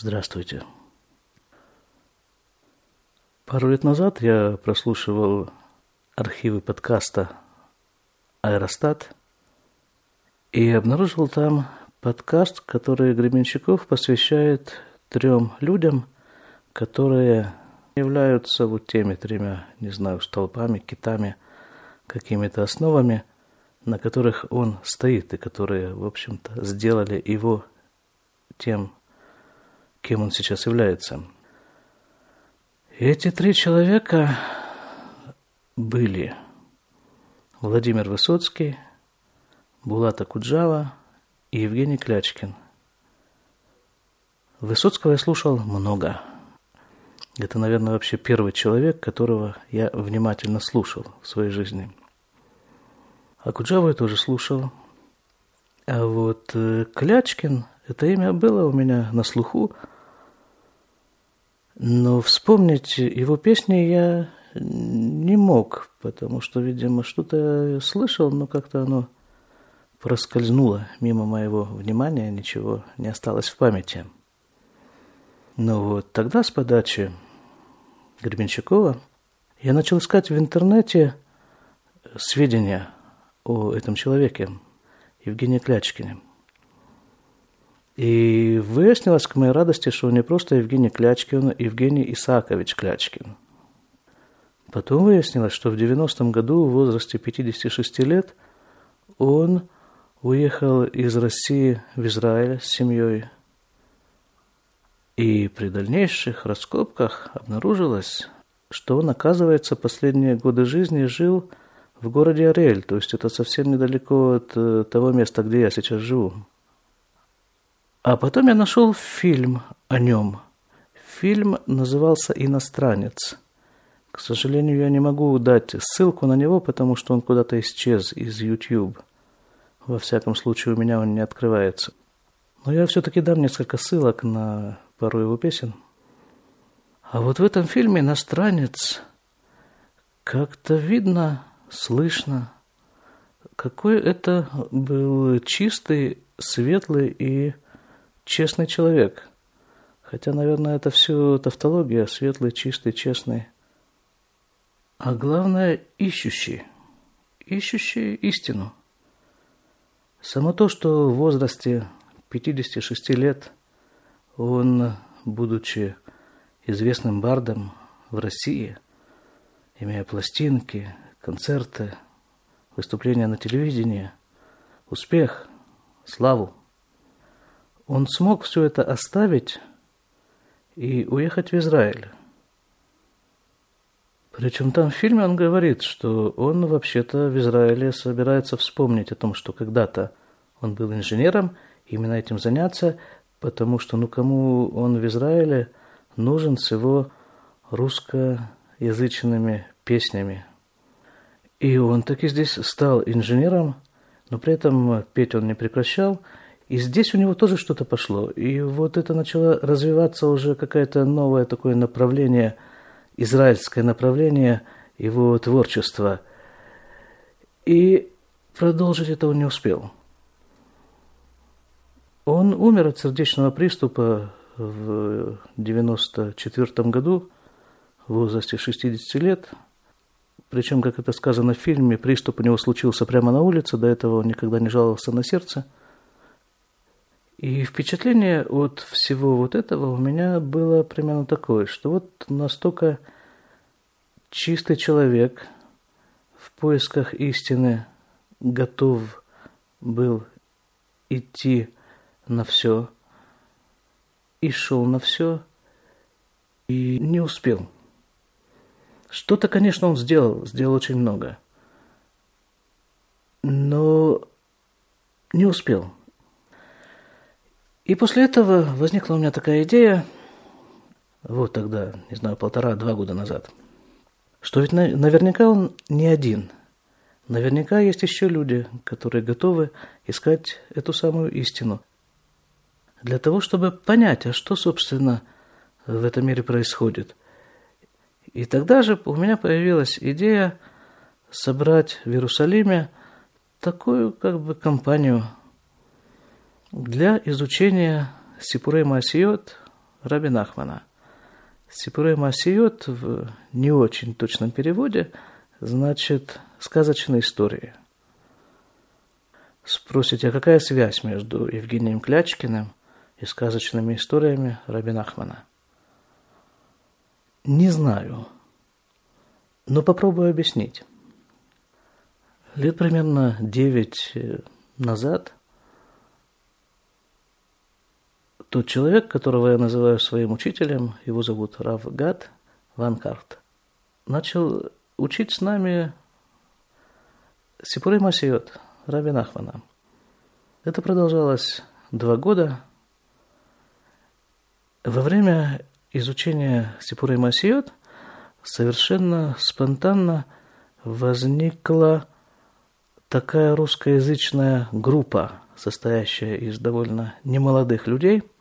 Здравствуйте. Пару лет назад я прослушивал архивы подкаста «Аэростат» и обнаружил там подкаст, который Гребенщиков посвящает трем людям, которые являются вот теми тремя, не знаю, столпами, китами, какими-то основами, на которых он стоит, и которые, в общем-то, сделали его тем, кем он сейчас является. Эти три человека были Владимир Высоцкий, Булата Куджава и Евгений Клячкин. Высоцкого я слушал много. Это, наверное, вообще первый человек, которого я внимательно слушал в своей жизни. А Куджаву я тоже слушал. А вот э, Клячкин – это имя было у меня на слуху, но вспомнить его песни я не мог, потому что, видимо, что-то слышал, но как-то оно проскользнуло мимо моего внимания, ничего не осталось в памяти. Но вот тогда с подачи Гребенщикова я начал искать в интернете сведения о этом человеке, Евгении Клячкине. И выяснилось к моей радости, что не просто Евгений Клячкин, а Евгений Исаакович Клячкин. Потом выяснилось, что в 90-м году в возрасте 56 лет он уехал из России в Израиль с семьей. И при дальнейших раскопках обнаружилось, что он, оказывается, последние годы жизни жил в городе Ариэль, то есть это совсем недалеко от э, того места, где я сейчас живу. А потом я нашел фильм о нем. Фильм назывался «Иностранец». К сожалению, я не могу дать ссылку на него, потому что он куда-то исчез из YouTube. Во всяком случае, у меня он не открывается. Но я все-таки дам несколько ссылок на пару его песен. А вот в этом фильме «Иностранец» как-то видно, слышно, какой это был чистый, светлый и честный человек. Хотя, наверное, это все тавтология, светлый, чистый, честный. А главное, ищущий. Ищущий истину. Само то, что в возрасте 56 лет он, будучи известным бардом в России, имея пластинки, концерты, выступления на телевидении, успех, славу, он смог все это оставить и уехать в Израиль. Причем там в фильме он говорит, что он вообще-то в Израиле собирается вспомнить о том, что когда-то он был инженером, именно этим заняться, потому что ну кому он в Израиле нужен с его русскоязычными песнями. И он таки здесь стал инженером, но при этом петь он не прекращал – и здесь у него тоже что-то пошло. И вот это начало развиваться уже какое-то новое такое направление, израильское направление его творчества. И продолжить это он не успел. Он умер от сердечного приступа в 94 году в возрасте 60 лет. Причем, как это сказано в фильме, приступ у него случился прямо на улице, до этого он никогда не жаловался на сердце – и впечатление от всего вот этого у меня было примерно такое, что вот настолько чистый человек в поисках истины готов был идти на все, и шел на все, и не успел. Что-то, конечно, он сделал, сделал очень много, но не успел – и после этого возникла у меня такая идея, вот тогда, не знаю, полтора-два года назад, что ведь наверняка он не один. Наверняка есть еще люди, которые готовы искать эту самую истину. Для того, чтобы понять, а что, собственно, в этом мире происходит. И тогда же у меня появилась идея собрать в Иерусалиме такую как бы компанию для изучения Сипурей Масиот, Раби Нахмана. Сипурей Масиот в не очень точном переводе значит «сказочные истории». Спросите, а какая связь между Евгением Клячкиным и сказочными историями Раби Нахмана? Не знаю, но попробую объяснить. Лет примерно девять назад тот человек, которого я называю своим учителем, его зовут Рав Гад Ван Карт, начал учить с нами Сипурей Масиот, Раби Нахмана. Это продолжалось два года. Во время изучения Сипурей Масиот совершенно спонтанно возникла такая русскоязычная группа, состоящая из довольно немолодых людей –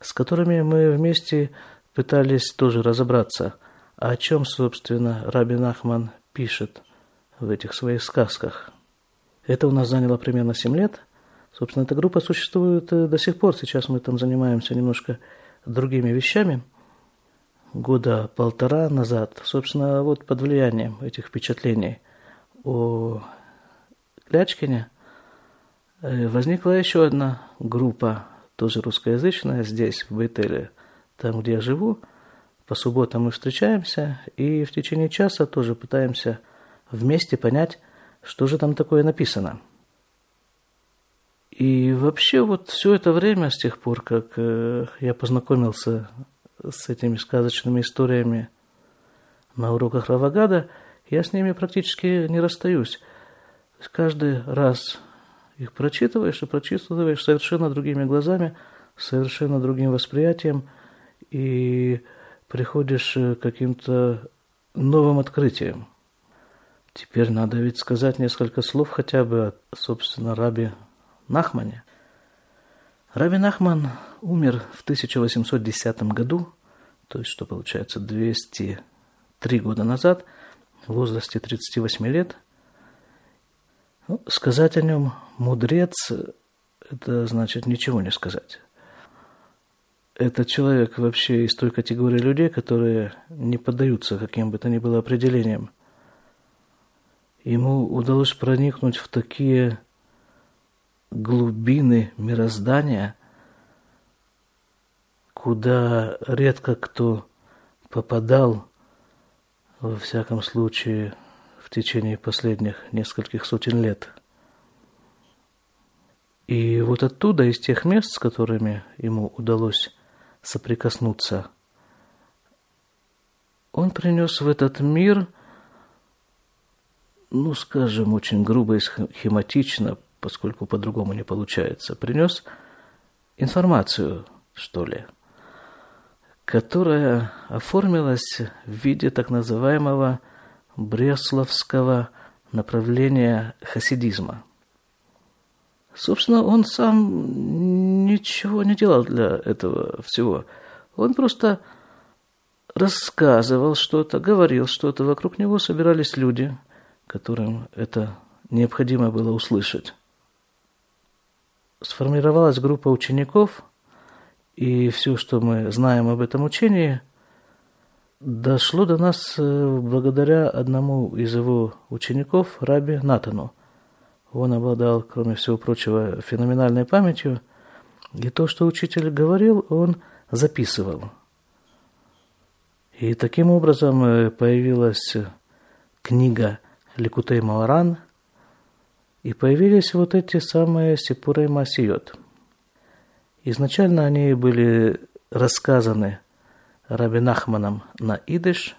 с которыми мы вместе пытались тоже разобраться, о чем, собственно, Рабин Ахман пишет в этих своих сказках. Это у нас заняло примерно 7 лет. Собственно, эта группа существует э, до сих пор. Сейчас мы там занимаемся немножко другими вещами. Года полтора назад, собственно, вот под влиянием этих впечатлений о Клячкине э, возникла еще одна группа тоже русскоязычная, здесь, в Бейтеле, там, где я живу. По субботам мы встречаемся и в течение часа тоже пытаемся вместе понять, что же там такое написано. И вообще вот все это время, с тех пор, как э, я познакомился с этими сказочными историями на уроках Равагада, я с ними практически не расстаюсь. Каждый раз их прочитываешь и прочитываешь совершенно другими глазами, совершенно другим восприятием, и приходишь к каким-то новым открытиям. Теперь надо ведь сказать несколько слов хотя бы о, собственно, Раби Нахмане. Раби Нахман умер в 1810 году, то есть, что получается, 203 года назад, в возрасте 38 лет – ну, сказать о нем мудрец – это значит ничего не сказать. Это человек вообще из той категории людей, которые не поддаются каким бы то ни было определениям. Ему удалось проникнуть в такие глубины мироздания, куда редко кто попадал, во всяком случае, в течение последних нескольких сотен лет. И вот оттуда, из тех мест, с которыми ему удалось соприкоснуться, он принес в этот мир, ну, скажем, очень грубо и схематично, поскольку по-другому не получается, принес информацию, что ли, которая оформилась в виде так называемого бресловского направления хасидизма. Собственно, он сам ничего не делал для этого всего. Он просто рассказывал что-то, говорил что-то, вокруг него собирались люди, которым это необходимо было услышать. Сформировалась группа учеников, и все, что мы знаем об этом учении, дошло до нас э, благодаря одному из его учеников, Раби Натану. Он обладал, кроме всего прочего, феноменальной памятью, и то, что учитель говорил, он записывал. И таким образом э, появилась книга Ликутей Маоран, и появились вот эти самые Сипурей Масиот. Изначально они были рассказаны Раби Нахманом на идыш,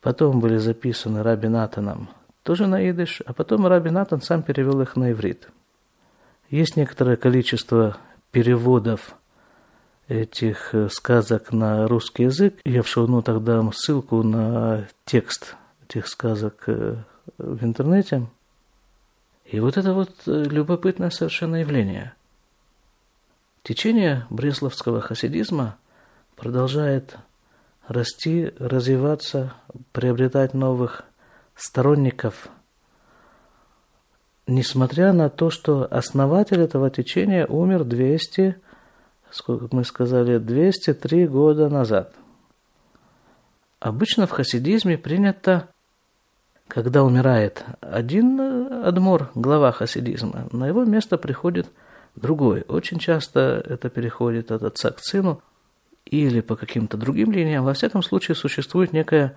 потом были записаны Раби Натаном тоже на идыш, а потом Раби Натан сам перевел их на иврит. Есть некоторое количество переводов этих э, сказок на русский язык. Я в шоу-нотах дам ссылку на текст этих сказок э, в интернете. И вот это вот э, любопытное совершенно явление. Течение бресловского хасидизма продолжает расти, развиваться, приобретать новых сторонников, несмотря на то, что основатель этого течения умер 200 сколько мы сказали, 203 года назад. Обычно в хасидизме принято, когда умирает один адмор, глава хасидизма, на его место приходит другой. Очень часто это переходит от отца к сыну или по каким-то другим линиям. Во всяком случае, существует некая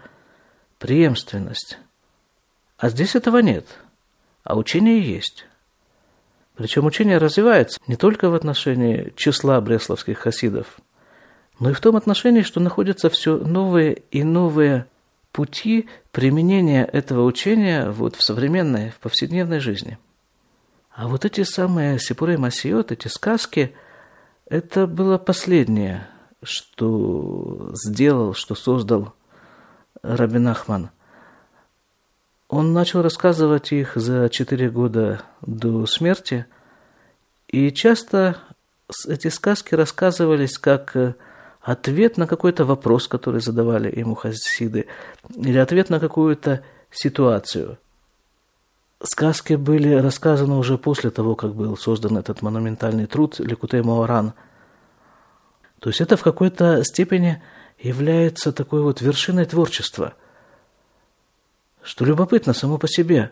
преемственность. А здесь этого нет, а учение есть. Причем учение развивается не только в отношении числа бресловских хасидов, но и в том отношении, что находятся все новые и новые пути применения этого учения вот в современной, в повседневной жизни. А вот эти самые Сипурей Масиот, эти сказки, это было последнее, что сделал, что создал Рабин Ахман. Он начал рассказывать их за четыре года до смерти, и часто эти сказки рассказывались как э, ответ на какой-то вопрос, который задавали ему хасиды, или ответ на какую-то ситуацию. Сказки были рассказаны уже после того, как был создан этот монументальный труд Ликутей Маоран. То есть это в какой-то степени является такой вот вершиной творчества – что любопытно само по себе.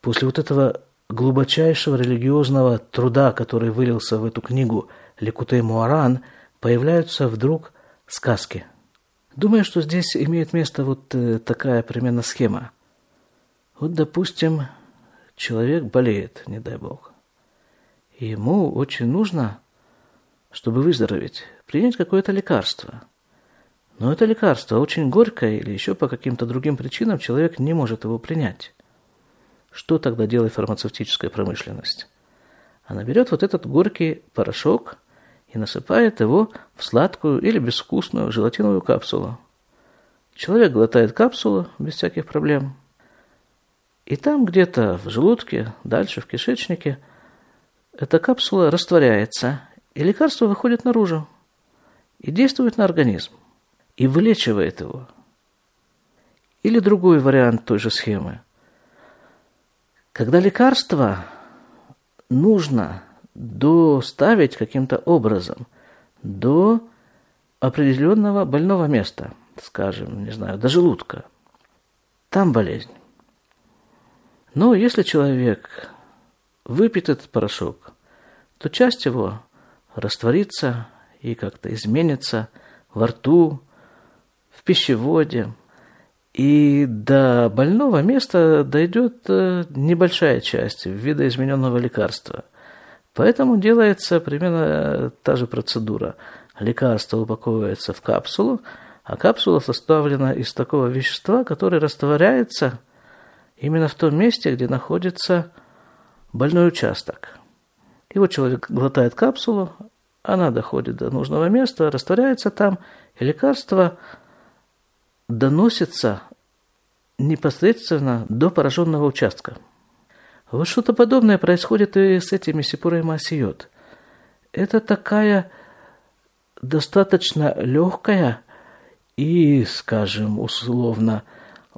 После вот этого глубочайшего религиозного труда, который вылился в эту книгу Лекутей Муаран, появляются вдруг сказки. Думаю, что здесь имеет место вот э, такая примерно схема. Вот, допустим, человек болеет, не дай бог. Ему очень нужно, чтобы выздороветь, принять какое-то лекарство – но это лекарство очень горькое или еще по каким-то другим причинам человек не может его принять. Что тогда делает фармацевтическая промышленность? Она берет вот этот горький порошок и насыпает его в сладкую или безвкусную желатиновую капсулу. Человек глотает капсулу без всяких проблем. И там где-то в желудке, дальше в кишечнике, эта капсула растворяется, и лекарство выходит наружу и действует на организм и вылечивает его. Или другой вариант той же схемы. Когда лекарство нужно доставить каким-то образом до определенного больного места, скажем, не знаю, до желудка, там болезнь. Но если человек выпьет этот порошок, то часть его растворится и как-то изменится во рту, в пищеводе. И до больного места дойдет э, небольшая часть видоизмененного лекарства. Поэтому делается примерно та же процедура. Лекарство упаковывается в капсулу, а капсула составлена из такого вещества, которое растворяется именно в том месте, где находится больной участок. И вот человек глотает капсулу, она доходит до нужного места, растворяется там, и лекарство – доносится непосредственно до пораженного участка. Вот что-то подобное происходит и с этими Сипурой Масиот. Это такая достаточно легкая и, скажем, условно,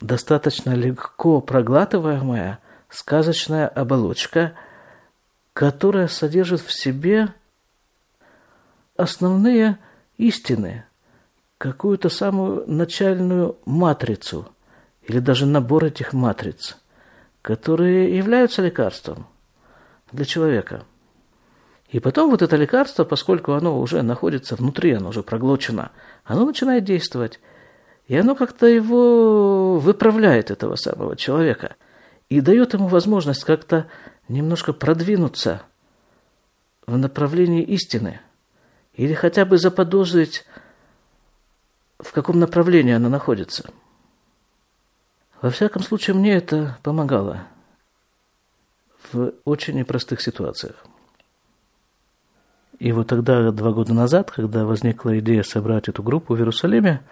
достаточно легко проглатываемая сказочная оболочка, которая содержит в себе основные истины – какую-то самую начальную матрицу или даже набор этих матриц, которые являются лекарством для человека. И потом вот это лекарство, поскольку оно уже находится внутри, оно уже проглочено, оно начинает действовать. И оно как-то его выправляет, этого самого человека, и дает ему возможность как-то немножко продвинуться в направлении истины. Или хотя бы заподозрить в каком направлении она находится. Во всяком случае, мне это помогало в очень непростых ситуациях. И вот тогда, два года назад, когда возникла идея собрать эту группу в Иерусалиме,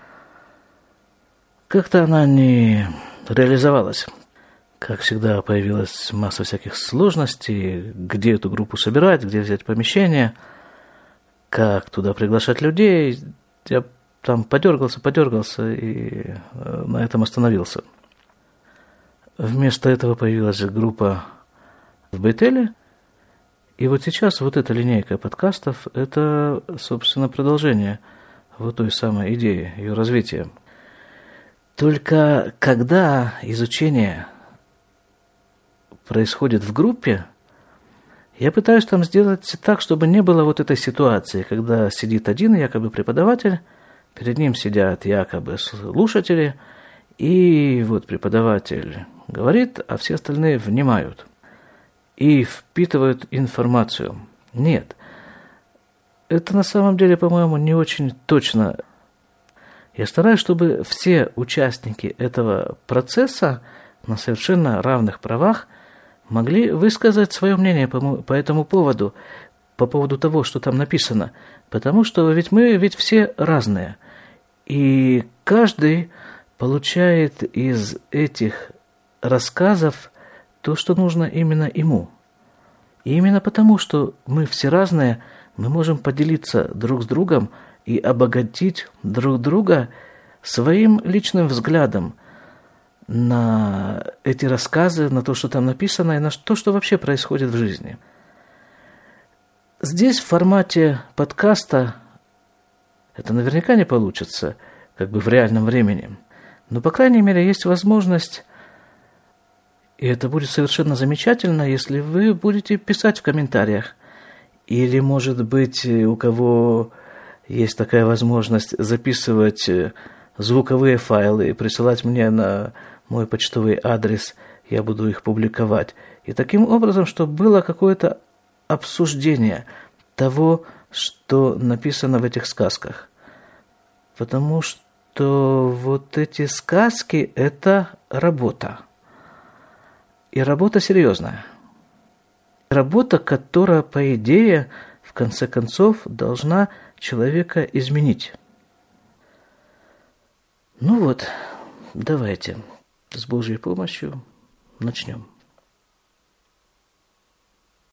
как-то она не реализовалась. Как всегда, появилась масса всяких сложностей, где эту группу собирать, где взять помещение, как туда приглашать людей. Я там подергался, подергался и э, на этом остановился. Вместо этого появилась группа в Бейтеле, И вот сейчас вот эта линейка подкастов – это, собственно, продолжение вот той самой идеи, ее развития. Только когда изучение происходит в группе, я пытаюсь там сделать так, чтобы не было вот этой ситуации, когда сидит один якобы преподаватель, перед ним сидят якобы слушатели, и вот преподаватель говорит, а все остальные внимают и впитывают информацию. Нет. Это на самом деле, по-моему, не очень точно. Я стараюсь, чтобы все участники этого процесса на совершенно равных правах могли высказать свое мнение по, по этому поводу, по поводу того, что там написано. Потому что ведь мы ведь все разные. И каждый получает из этих рассказов то, что нужно именно ему. И именно потому, что мы все разные, мы можем поделиться друг с другом и обогатить друг друга своим личным взглядом на эти рассказы, на то, что там написано, и на то, что вообще происходит в жизни. Здесь в формате подкаста это наверняка не получится, как бы в реальном времени. Но, по крайней мере, есть возможность и это будет совершенно замечательно, если вы будете писать в комментариях. Или, может быть, у кого есть такая возможность записывать звуковые файлы и присылать мне на мой почтовый адрес, я буду их публиковать. И таким образом, чтобы было какое-то обсуждение того, что написано в этих сказках. Потому что вот эти сказки – это работа. И работа серьезная. Работа, которая, по идее, в конце концов, должна человека изменить. Ну вот, давайте с Божьей помощью начнем.